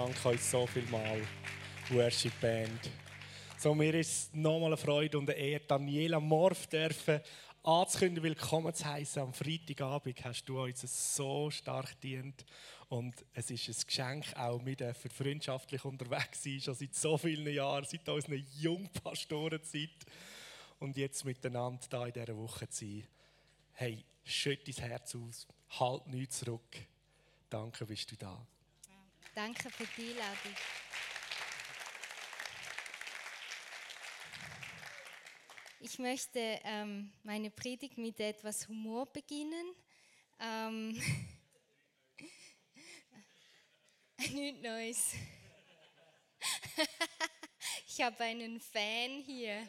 Danke euch so viel mal, Worship Band. So, mir ist es nochmal eine Freude und eine Ehre, Daniela Morf dürfen anzukündigen, willkommen zu heißen. Am Freitagabend hast du uns so stark dient und es ist ein Geschenk, auch mit dürfen freundschaftlich unterwegs sein, schon seit so vielen Jahren, seit unserer Jungpastorenzeit und jetzt miteinander da in dieser Woche zu sein. Hey, schütt dein Herz aus, halt nichts zurück. Danke, bist du da. Danke für die Einladung. Ich möchte ähm, meine Predigt mit etwas Humor beginnen. Ähm, Nichts Neues. Ich habe einen Fan hier.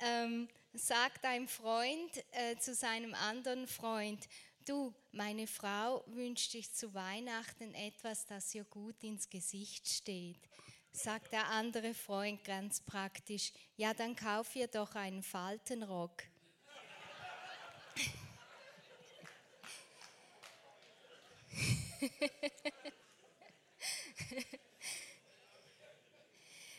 ähm, sagt ein Freund äh, zu seinem anderen Freund, du, meine Frau wünscht sich zu Weihnachten etwas, das ihr gut ins Gesicht steht. Sagt der andere Freund ganz praktisch, ja, dann kauf ihr doch einen Faltenrock.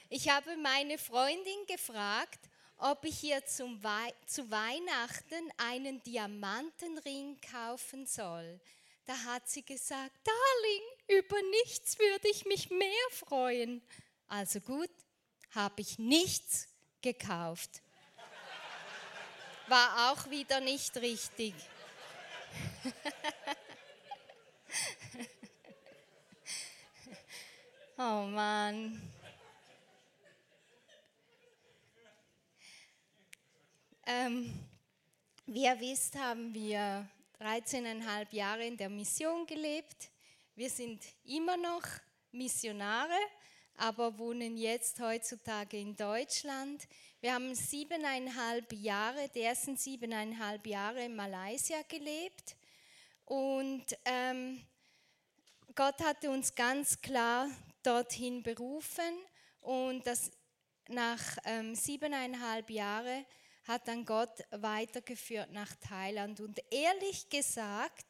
ich habe meine Freundin gefragt, ob ich ihr zum Wei zu Weihnachten einen Diamantenring kaufen soll. Da hat sie gesagt, Darling, über nichts würde ich mich mehr freuen. Also gut, habe ich nichts gekauft. War auch wieder nicht richtig. oh Mann. Ähm, wie ihr wisst, haben wir 13,5 Jahre in der Mission gelebt. Wir sind immer noch Missionare, aber wohnen jetzt heutzutage in Deutschland. Wir haben siebeneinhalb Jahre, die ersten siebeneinhalb Jahre in Malaysia gelebt. Und ähm, Gott hatte uns ganz klar dorthin berufen und das nach ähm, siebeneinhalb Jahren hat dann Gott weitergeführt nach Thailand. Und ehrlich gesagt,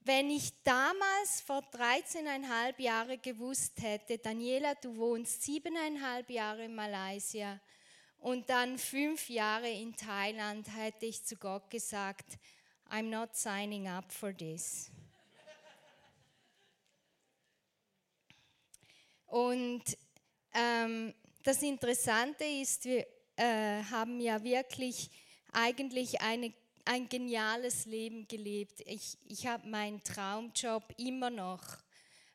wenn ich damals vor 13,5 Jahren gewusst hätte, Daniela, du wohnst siebeneinhalb Jahre in Malaysia und dann fünf Jahre in Thailand, hätte ich zu Gott gesagt, I'm not signing up for this. Und ähm, das Interessante ist, wir äh, haben ja wirklich eigentlich eine, ein geniales Leben gelebt. Ich, ich habe meinen Traumjob immer noch.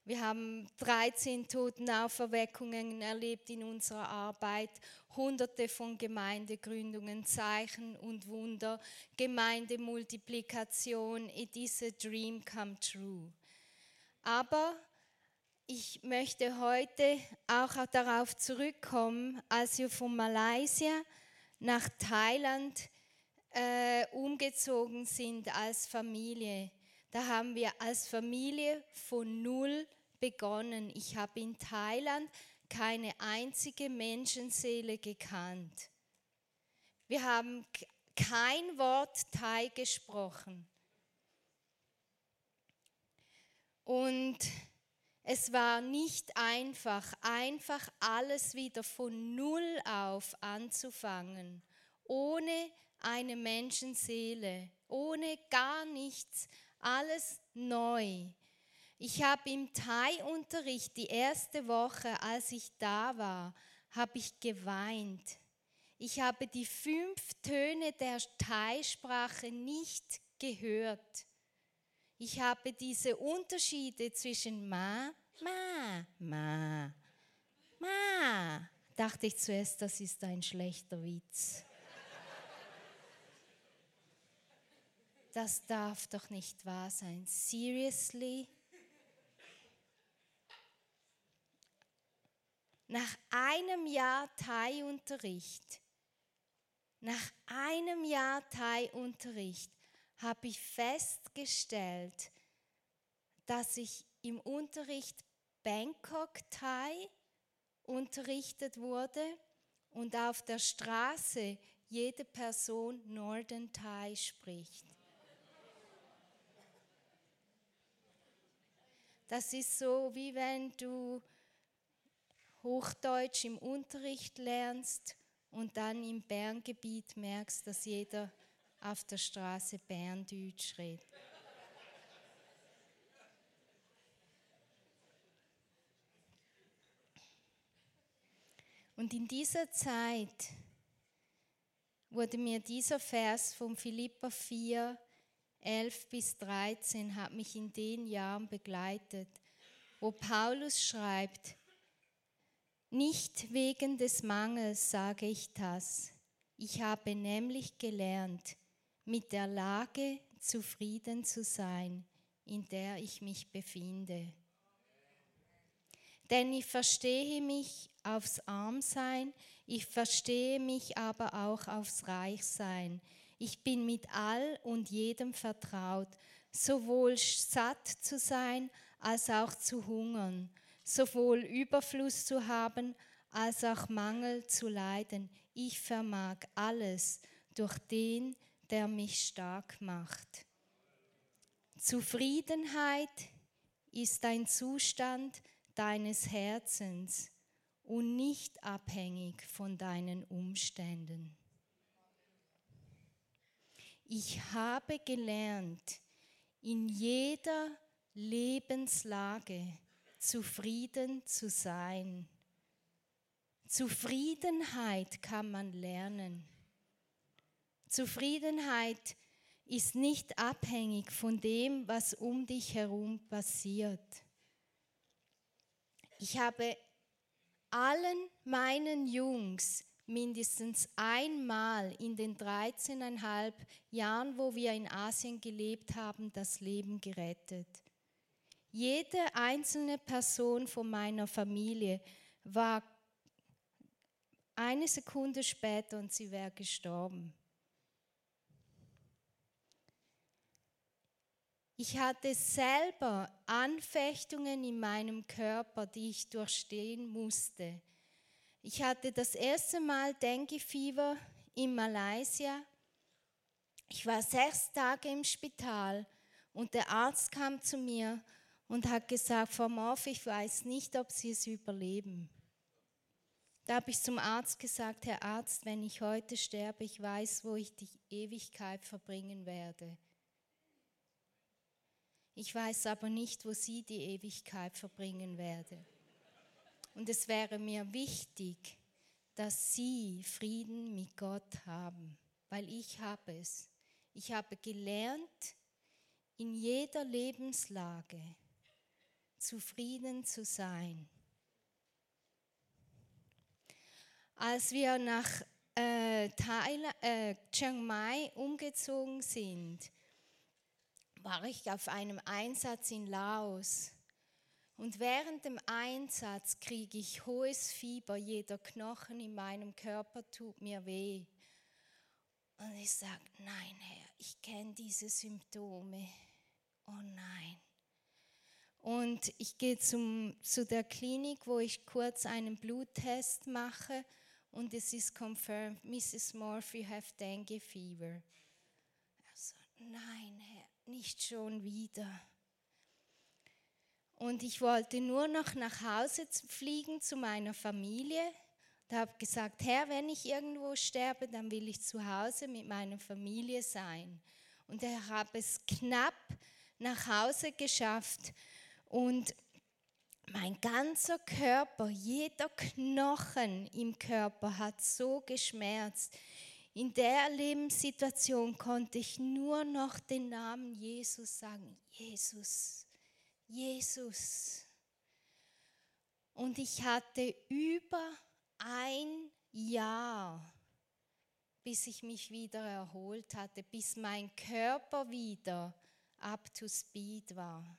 Wir haben 13 Totenauferweckungen erlebt in unserer Arbeit, hunderte von Gemeindegründungen, Zeichen und Wunder, Gemeindemultiplikation. It is a dream come true. Aber ich möchte heute auch darauf zurückkommen, als wir von Malaysia nach Thailand äh, umgezogen sind als Familie. Da haben wir als Familie von null begonnen. Ich habe in Thailand keine einzige Menschenseele gekannt. Wir haben kein Wort Thai gesprochen. Und es war nicht einfach, einfach alles wieder von Null auf anzufangen, ohne eine Menschenseele, ohne gar nichts, alles neu. Ich habe im Thai-Unterricht die erste Woche, als ich da war, habe ich geweint. Ich habe die fünf Töne der Thai-Sprache nicht gehört. Ich habe diese Unterschiede zwischen Ma, Ma, Ma, Ma. Dachte ich zuerst, das ist ein schlechter Witz. Das darf doch nicht wahr sein. Seriously? Nach einem Jahr Thai-Unterricht, nach einem Jahr Thai-Unterricht habe ich festgestellt, dass ich im Unterricht Bangkok Thai unterrichtet wurde und auf der Straße jede Person Northern Thai spricht. Das ist so, wie wenn du Hochdeutsch im Unterricht lernst und dann im Berngebiet merkst, dass jeder auf der Straße Berndeutsch redet. Und in dieser Zeit wurde mir dieser Vers von Philippa 4, 11 bis 13 hat mich in den Jahren begleitet, wo Paulus schreibt, nicht wegen des Mangels sage ich das. Ich habe nämlich gelernt, mit der Lage zufrieden zu sein, in der ich mich befinde. Denn ich verstehe mich aufs Armsein, ich verstehe mich aber auch aufs Reichsein. Ich bin mit all und jedem vertraut, sowohl satt zu sein als auch zu hungern, sowohl Überfluss zu haben als auch Mangel zu leiden. Ich vermag alles durch den, der mich stark macht. Zufriedenheit ist ein Zustand deines Herzens und nicht abhängig von deinen Umständen. Ich habe gelernt, in jeder Lebenslage zufrieden zu sein. Zufriedenheit kann man lernen. Zufriedenheit ist nicht abhängig von dem, was um dich herum passiert. Ich habe allen meinen Jungs mindestens einmal in den 13,5 Jahren, wo wir in Asien gelebt haben, das Leben gerettet. Jede einzelne Person von meiner Familie war eine Sekunde später und sie wäre gestorben. Ich hatte selber Anfechtungen in meinem Körper, die ich durchstehen musste. Ich hatte das erste Mal Dengue-Fieber in Malaysia. Ich war sechs Tage im Spital und der Arzt kam zu mir und hat gesagt, Frau Morf, ich weiß nicht, ob Sie es überleben. Da habe ich zum Arzt gesagt, Herr Arzt, wenn ich heute sterbe, ich weiß, wo ich die Ewigkeit verbringen werde. Ich weiß aber nicht, wo sie die Ewigkeit verbringen werde. Und es wäre mir wichtig, dass sie Frieden mit Gott haben, weil ich habe es. Ich habe gelernt, in jeder Lebenslage zufrieden zu sein. Als wir nach äh, Thailand, äh, Chiang Mai umgezogen sind, war ich auf einem Einsatz in Laos. Und während dem Einsatz kriege ich hohes Fieber, jeder Knochen in meinem Körper tut mir weh. Und ich sage, nein Herr, ich kenne diese Symptome. Oh nein. Und ich gehe zum, zu der Klinik, wo ich kurz einen Bluttest mache und es ist confirmed, Mrs. Morphy, you have dengue fever. Also, nein Herr, nicht schon wieder. Und ich wollte nur noch nach Hause fliegen zu meiner Familie. Da habe gesagt, Herr, wenn ich irgendwo sterbe, dann will ich zu Hause mit meiner Familie sein. Und ich habe es knapp nach Hause geschafft. Und mein ganzer Körper, jeder Knochen im Körper hat so geschmerzt. In der Lebenssituation konnte ich nur noch den Namen Jesus sagen. Jesus, Jesus. Und ich hatte über ein Jahr, bis ich mich wieder erholt hatte, bis mein Körper wieder up to speed war.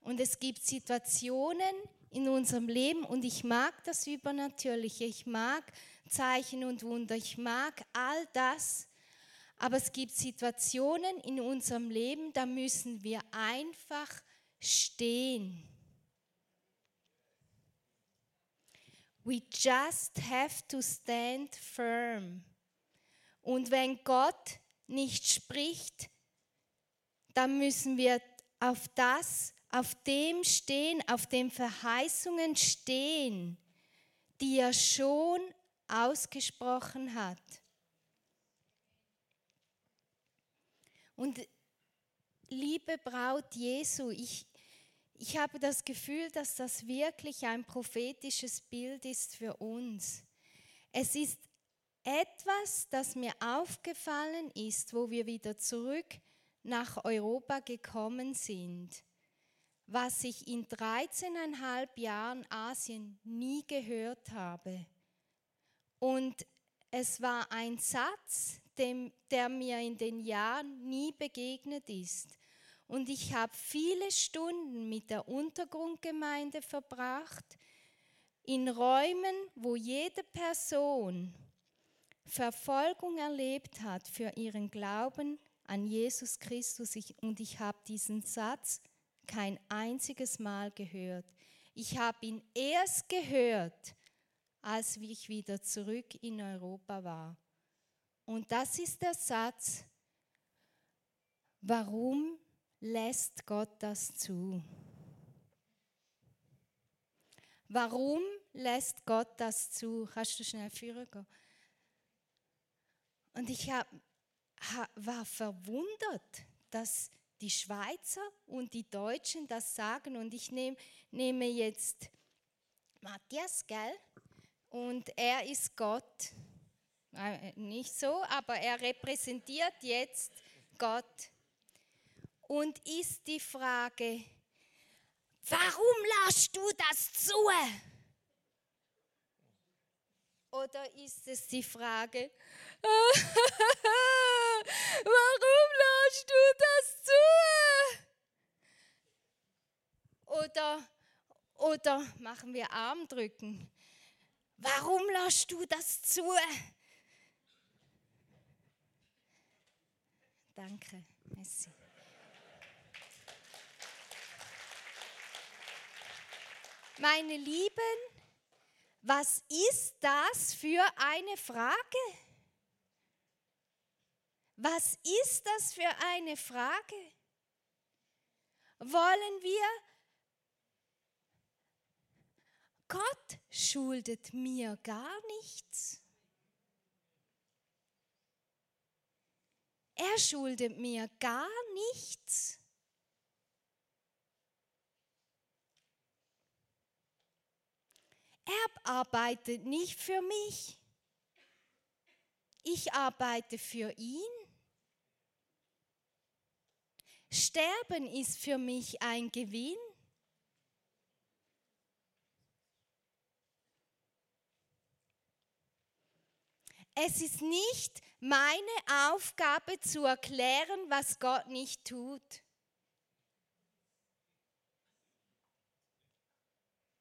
Und es gibt Situationen in unserem Leben und ich mag das Übernatürliche. Ich mag Zeichen und Wunder. Ich mag all das. Aber es gibt Situationen in unserem Leben, da müssen wir einfach stehen. We just have to stand firm. Und wenn Gott nicht spricht, dann müssen wir auf das auf dem stehen, auf den Verheißungen stehen, die er schon ausgesprochen hat. Und liebe Braut Jesu, ich, ich habe das Gefühl, dass das wirklich ein prophetisches Bild ist für uns. Es ist etwas, das mir aufgefallen ist, wo wir wieder zurück nach Europa gekommen sind, was ich in 13,5 Jahren Asien nie gehört habe. Und es war ein Satz, dem, der mir in den Jahren nie begegnet ist. Und ich habe viele Stunden mit der Untergrundgemeinde verbracht, in Räumen, wo jede Person Verfolgung erlebt hat für ihren Glauben an Jesus Christus. Und ich habe diesen Satz kein einziges Mal gehört. Ich habe ihn erst gehört, als ich wieder zurück in Europa war. Und das ist der Satz, warum lässt Gott das zu? Warum lässt Gott das zu? Kannst du schnell führen? Und ich hab, war verwundert, dass die Schweizer und die Deutschen das sagen. Und ich nehm, nehme jetzt Matthias, gell? Und er ist Gott. Äh, nicht so, aber er repräsentiert jetzt Gott. Und ist die Frage, warum lässt du das zu? Oder ist es die Frage, warum lässt du das zu? Oder, oder machen wir Armdrücken. Warum lässt du das zu? Danke. Merci. Meine Lieben, was ist das für eine Frage? Was ist das für eine Frage? Wollen wir, Gott schuldet mir gar nichts. Er schuldet mir gar nichts. Er arbeitet nicht für mich. Ich arbeite für ihn. Sterben ist für mich ein Gewinn. Es ist nicht meine Aufgabe zu erklären, was Gott nicht tut.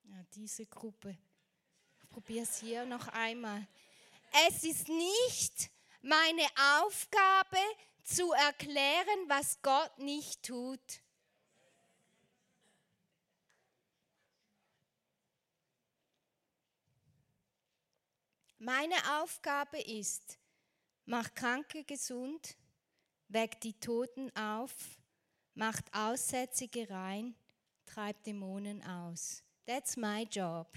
Ja, diese Gruppe. Ich probiere es hier noch einmal. Es ist nicht meine Aufgabe zu erklären, was Gott nicht tut. Meine Aufgabe ist, macht Kranke gesund, weckt die Toten auf, macht Aussätzige rein, treibt Dämonen aus. That's my job.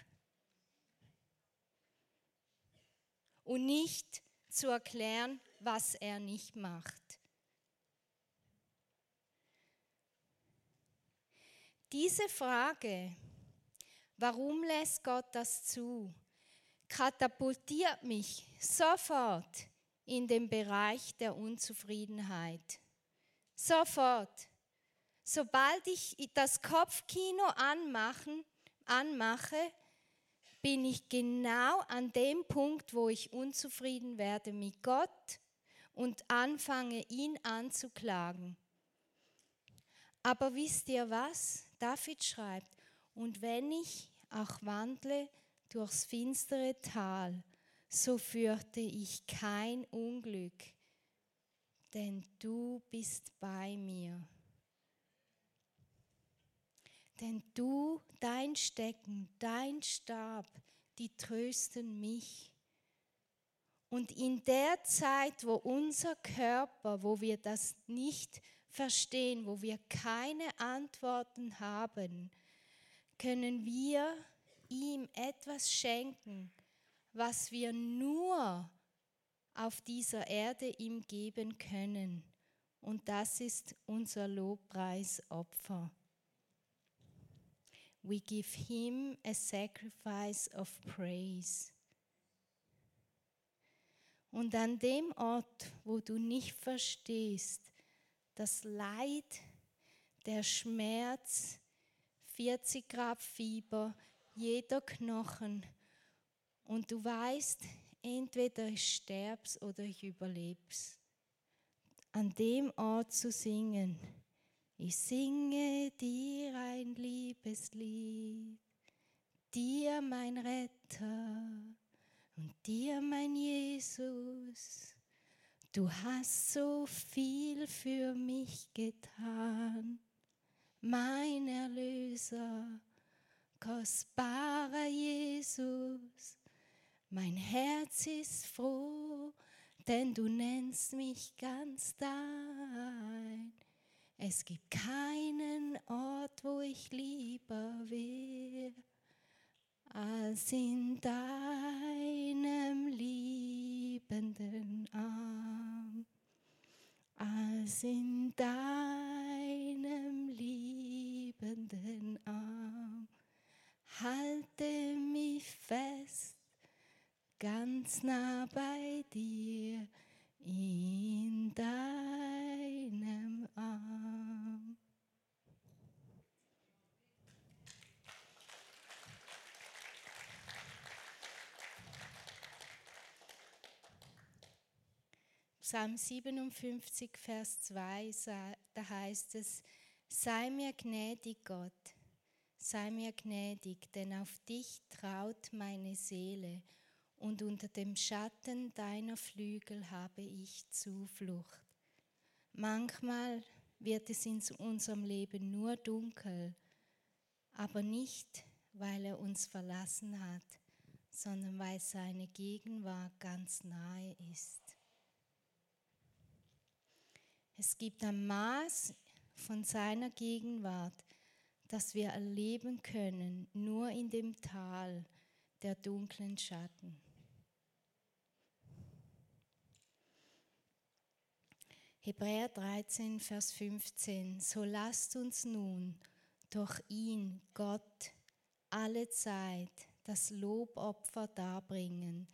Und nicht zu erklären, was er nicht macht. Diese Frage, warum lässt Gott das zu, katapultiert mich sofort in den Bereich der Unzufriedenheit. Sofort. Sobald ich das Kopfkino anmachen, anmache, bin ich genau an dem Punkt, wo ich unzufrieden werde mit Gott und anfange, ihn anzuklagen. Aber wisst ihr was? David schreibt, und wenn ich auch wandle durchs finstere Tal, so fürchte ich kein Unglück, denn du bist bei mir. Denn du, dein Stecken, dein Stab, die trösten mich. Und in der Zeit, wo unser Körper, wo wir das nicht verstehen, wo wir keine Antworten haben, können wir ihm etwas schenken, was wir nur auf dieser Erde ihm geben können. Und das ist unser Lobpreisopfer. We give him a sacrifice of praise. Und an dem Ort, wo du nicht verstehst, das Leid, der Schmerz, 40 Grad Fieber, jeder Knochen, und du weißt, entweder ich sterb's oder ich überleb's. An dem Ort zu singen, ich singe dir ein Liebeslied, dir mein Retter und dir mein Jesus. Du hast so viel für mich getan, mein Erlöser, kostbarer Jesus. Mein Herz ist froh, denn du nennst mich ganz dein. Es gibt keinen Ort, wo ich lieber wäre, als in deinem liebenden Arm, als in deinem liebenden Arm. Halte mich fest, ganz nah bei dir in deinem Arm. Psalm 57, Vers 2, da heißt es, sei mir gnädig, Gott, sei mir gnädig, denn auf dich traut meine Seele und unter dem Schatten deiner Flügel habe ich Zuflucht. Manchmal wird es in unserem Leben nur dunkel, aber nicht, weil er uns verlassen hat, sondern weil seine Gegenwart ganz nahe ist. Es gibt ein Maß von seiner Gegenwart, das wir erleben können, nur in dem Tal der dunklen Schatten. Hebräer 13, Vers 15. So lasst uns nun durch ihn, Gott, alle Zeit das Lobopfer darbringen.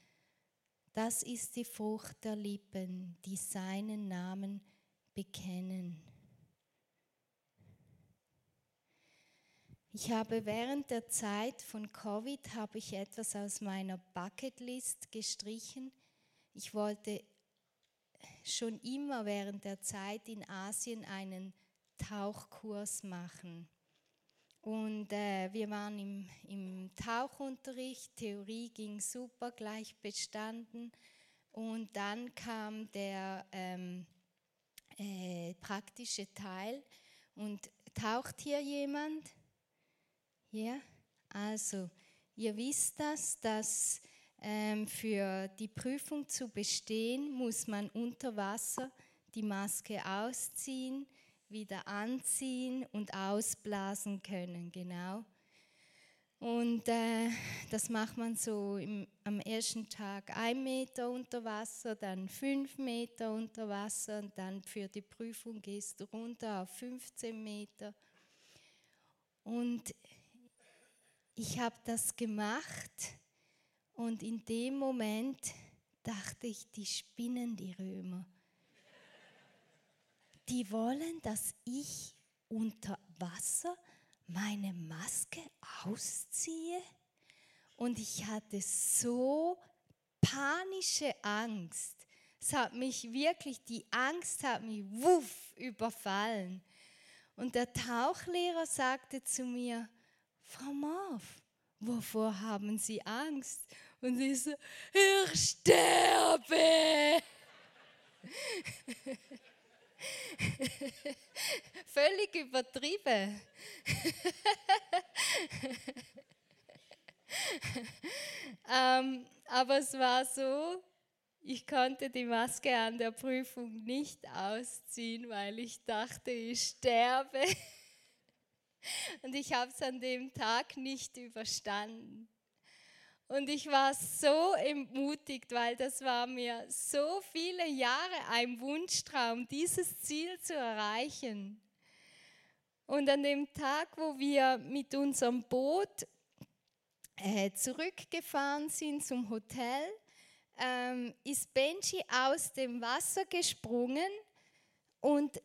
Das ist die Frucht der Lippen, die seinen Namen bekennen. Ich habe während der Zeit von Covid habe ich etwas aus meiner Bucketlist gestrichen. Ich wollte schon immer während der Zeit in Asien einen Tauchkurs machen. Und äh, wir waren im, im Tauchunterricht, Theorie ging super, gleich bestanden. Und dann kam der ähm, äh, praktische Teil. Und taucht hier jemand? Ja? Also, ihr wisst das, dass ähm, für die Prüfung zu bestehen, muss man unter Wasser die Maske ausziehen, wieder anziehen und ausblasen können, genau. Und äh, das macht man so im, am ersten Tag ein Meter unter Wasser, dann fünf Meter unter Wasser und dann für die Prüfung gehst du runter auf 15 Meter. Und ich habe das gemacht und in dem Moment dachte ich, die spinnen die Römer. Die wollen, dass ich unter Wasser meine Maske ausziehe. Und ich hatte so panische Angst. Es hat mich wirklich, die Angst hat mich wuff überfallen. Und der Tauchlehrer sagte zu mir, Frau Marv, wovor haben Sie Angst? Und sie so, ich sterbe. Völlig übertrieben. ähm, aber es war so, ich konnte die Maske an der Prüfung nicht ausziehen, weil ich dachte, ich sterbe. Und ich habe es an dem Tag nicht überstanden. Und ich war so entmutigt, weil das war mir so viele Jahre ein Wunschtraum, dieses Ziel zu erreichen. Und an dem Tag, wo wir mit unserem Boot äh, zurückgefahren sind zum Hotel, ähm, ist Benji aus dem Wasser gesprungen und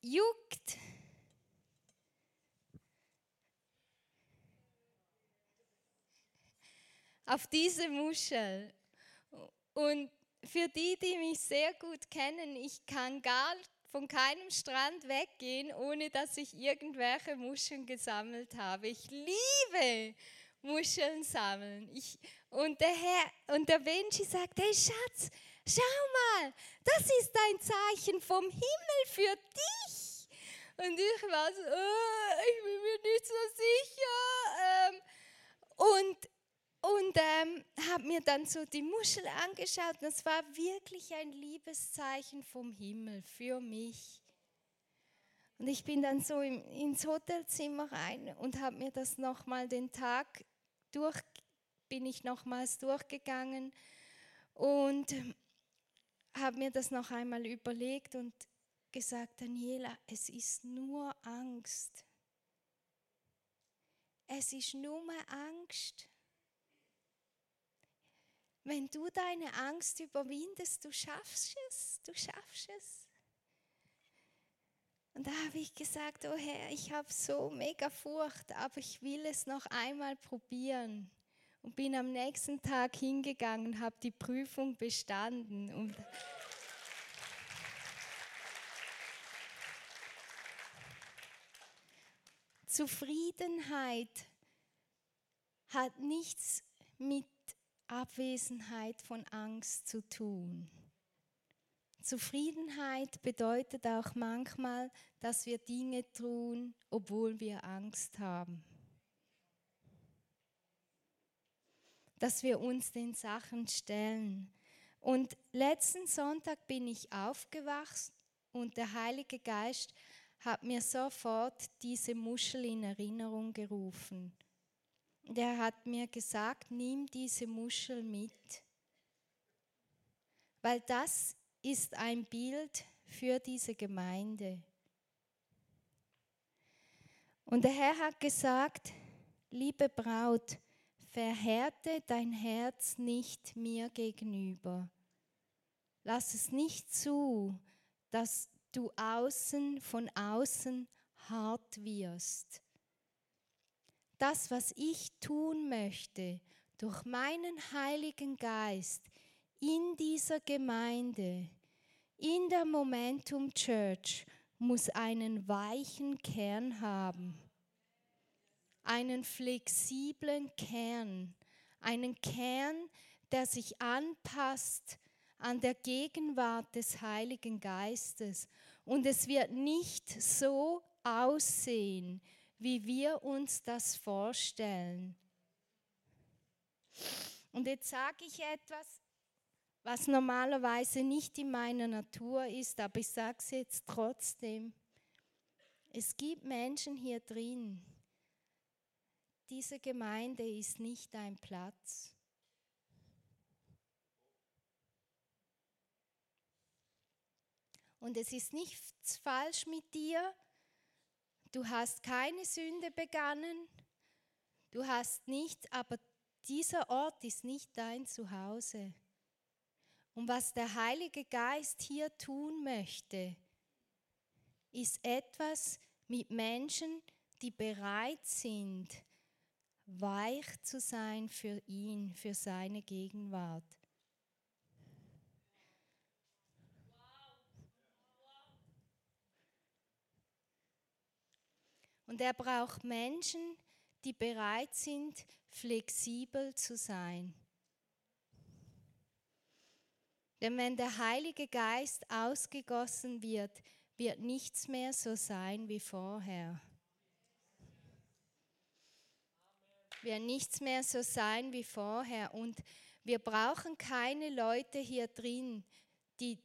juckt auf diese Muschel. Und für die, die mich sehr gut kennen, ich kann gar von keinem Strand weggehen, ohne dass ich irgendwelche Muscheln gesammelt habe. Ich liebe Muscheln sammeln. Ich, und, der Herr, und der Benji sagt, hey Schatz, schau mal, das ist ein Zeichen vom Himmel für dich. Und ich war so, oh, ich bin mir nicht so sicher. Ähm, und und ähm, habe mir dann so die Muschel angeschaut und es war wirklich ein Liebeszeichen vom Himmel für mich. Und ich bin dann so im, ins Hotelzimmer rein und habe mir das nochmal den Tag durch, bin ich nochmals durchgegangen und habe mir das noch einmal überlegt und gesagt, Daniela, es ist nur Angst. Es ist nur Angst. Wenn du deine Angst überwindest, du schaffst es, du schaffst es. Und da habe ich gesagt, oh Herr, ich habe so mega Furcht, aber ich will es noch einmal probieren. Und bin am nächsten Tag hingegangen, habe die Prüfung bestanden. Und Zufriedenheit hat nichts mit Abwesenheit von Angst zu tun. Zufriedenheit bedeutet auch manchmal, dass wir Dinge tun, obwohl wir Angst haben. Dass wir uns den Sachen stellen. Und letzten Sonntag bin ich aufgewacht und der Heilige Geist hat mir sofort diese Muschel in Erinnerung gerufen der hat mir gesagt, nimm diese Muschel mit, weil das ist ein Bild für diese Gemeinde. Und der Herr hat gesagt, liebe Braut, verhärte dein Herz nicht mir gegenüber. Lass es nicht zu, dass du außen von außen hart wirst das, was ich tun möchte, durch meinen Heiligen Geist in dieser Gemeinde, in der Momentum Church, muss einen weichen Kern haben, einen flexiblen Kern, einen Kern, der sich anpasst an der Gegenwart des Heiligen Geistes. Und es wird nicht so aussehen, wie wir uns das vorstellen. Und jetzt sage ich etwas, was normalerweise nicht in meiner Natur ist, aber ich sage es jetzt trotzdem. Es gibt Menschen hier drin. Diese Gemeinde ist nicht dein Platz. Und es ist nichts falsch mit dir, Du hast keine Sünde begangen, du hast nichts, aber dieser Ort ist nicht dein Zuhause. Und was der Heilige Geist hier tun möchte, ist etwas mit Menschen, die bereit sind, weich zu sein für ihn, für seine Gegenwart. Und er braucht Menschen, die bereit sind, flexibel zu sein. Denn wenn der Heilige Geist ausgegossen wird, wird nichts mehr so sein wie vorher. Wird nichts mehr so sein wie vorher. Und Wir brauchen keine Leute hier drin, die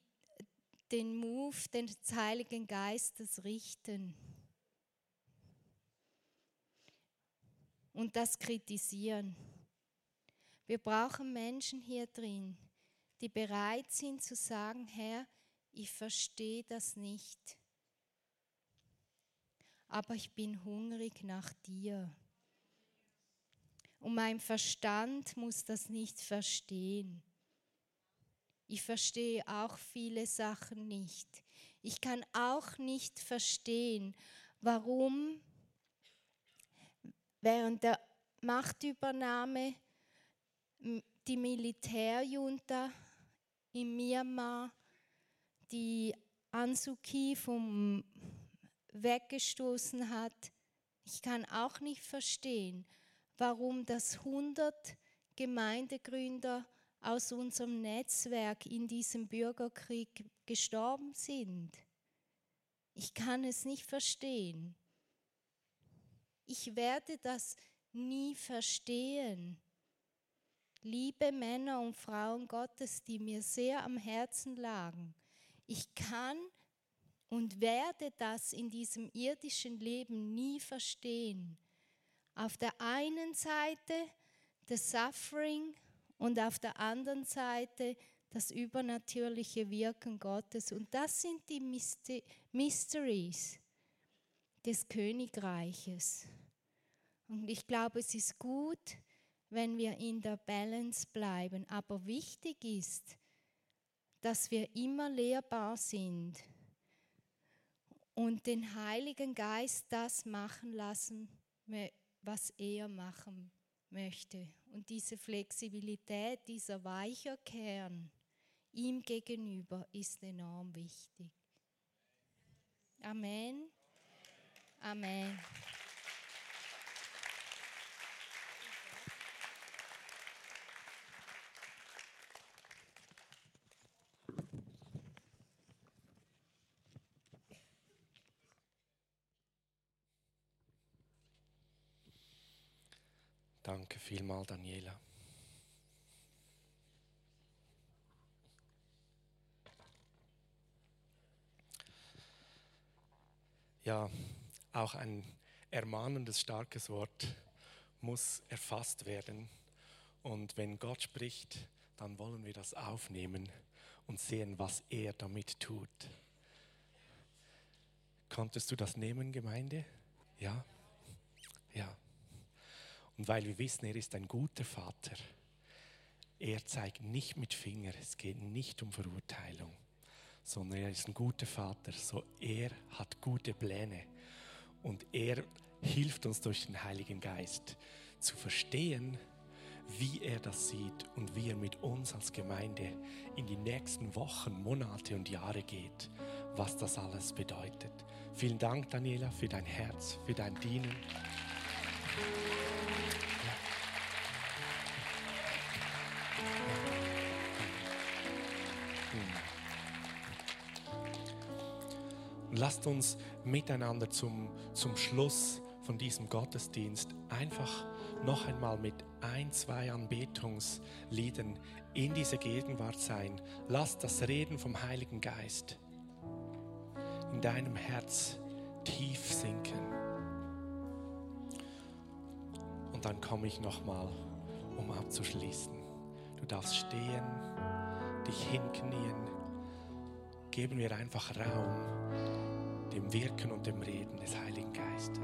den Move des Heiligen Geistes richten und das kritisieren. Wir brauchen Menschen hier drin, die bereit sind zu sagen, Herr, ich verstehe das nicht, aber ich bin hungrig nach dir. Und mein Verstand muss das nicht verstehen. Ich verstehe auch viele Sachen nicht. Ich kann auch nicht verstehen, warum während der Machtübernahme die Militärjunta in Myanmar die Ansuki vom weggestoßen hat. Ich kann auch nicht verstehen, warum das 100 Gemeindegründer aus unserem Netzwerk in diesem Bürgerkrieg gestorben sind. Ich kann es nicht verstehen. Ich werde das nie verstehen. Liebe Männer und Frauen Gottes, die mir sehr am Herzen lagen, ich kann und werde das in diesem irdischen Leben nie verstehen auf der einen Seite das Suffering und auf der anderen Seite das übernatürliche Wirken Gottes. Und das sind die Mysteries des Königreiches. Und ich glaube, es ist gut, wenn wir in der Balance bleiben. Aber wichtig ist, dass wir immer lehrbar sind und den Heiligen Geist das machen lassen was er machen möchte. Und diese Flexibilität, dieser weiche Kern ihm gegenüber ist enorm wichtig. Amen. Amen. Danke vielmal, Daniela. Ja, auch ein ermahnendes, starkes Wort muss erfasst werden. Und wenn Gott spricht, dann wollen wir das aufnehmen und sehen, was er damit tut. Konntest du das nehmen, Gemeinde? Ja? Ja. Und weil wir wissen, er ist ein guter Vater, er zeigt nicht mit Finger, es geht nicht um Verurteilung, sondern er ist ein guter Vater, so er hat gute Pläne und er hilft uns durch den Heiligen Geist zu verstehen, wie er das sieht und wie er mit uns als Gemeinde in die nächsten Wochen, Monate und Jahre geht, was das alles bedeutet. Vielen Dank, Daniela, für dein Herz, für dein Dienen. Lasst uns miteinander zum, zum Schluss von diesem Gottesdienst einfach noch einmal mit ein, zwei Anbetungsliedern in diese Gegenwart sein. Lass das Reden vom Heiligen Geist in deinem Herz tief sinken. Und dann komme ich nochmal, um abzuschließen. Du darfst stehen, dich hinknien. Geben wir einfach Raum dem Wirken und dem Reden des Heiligen Geistes.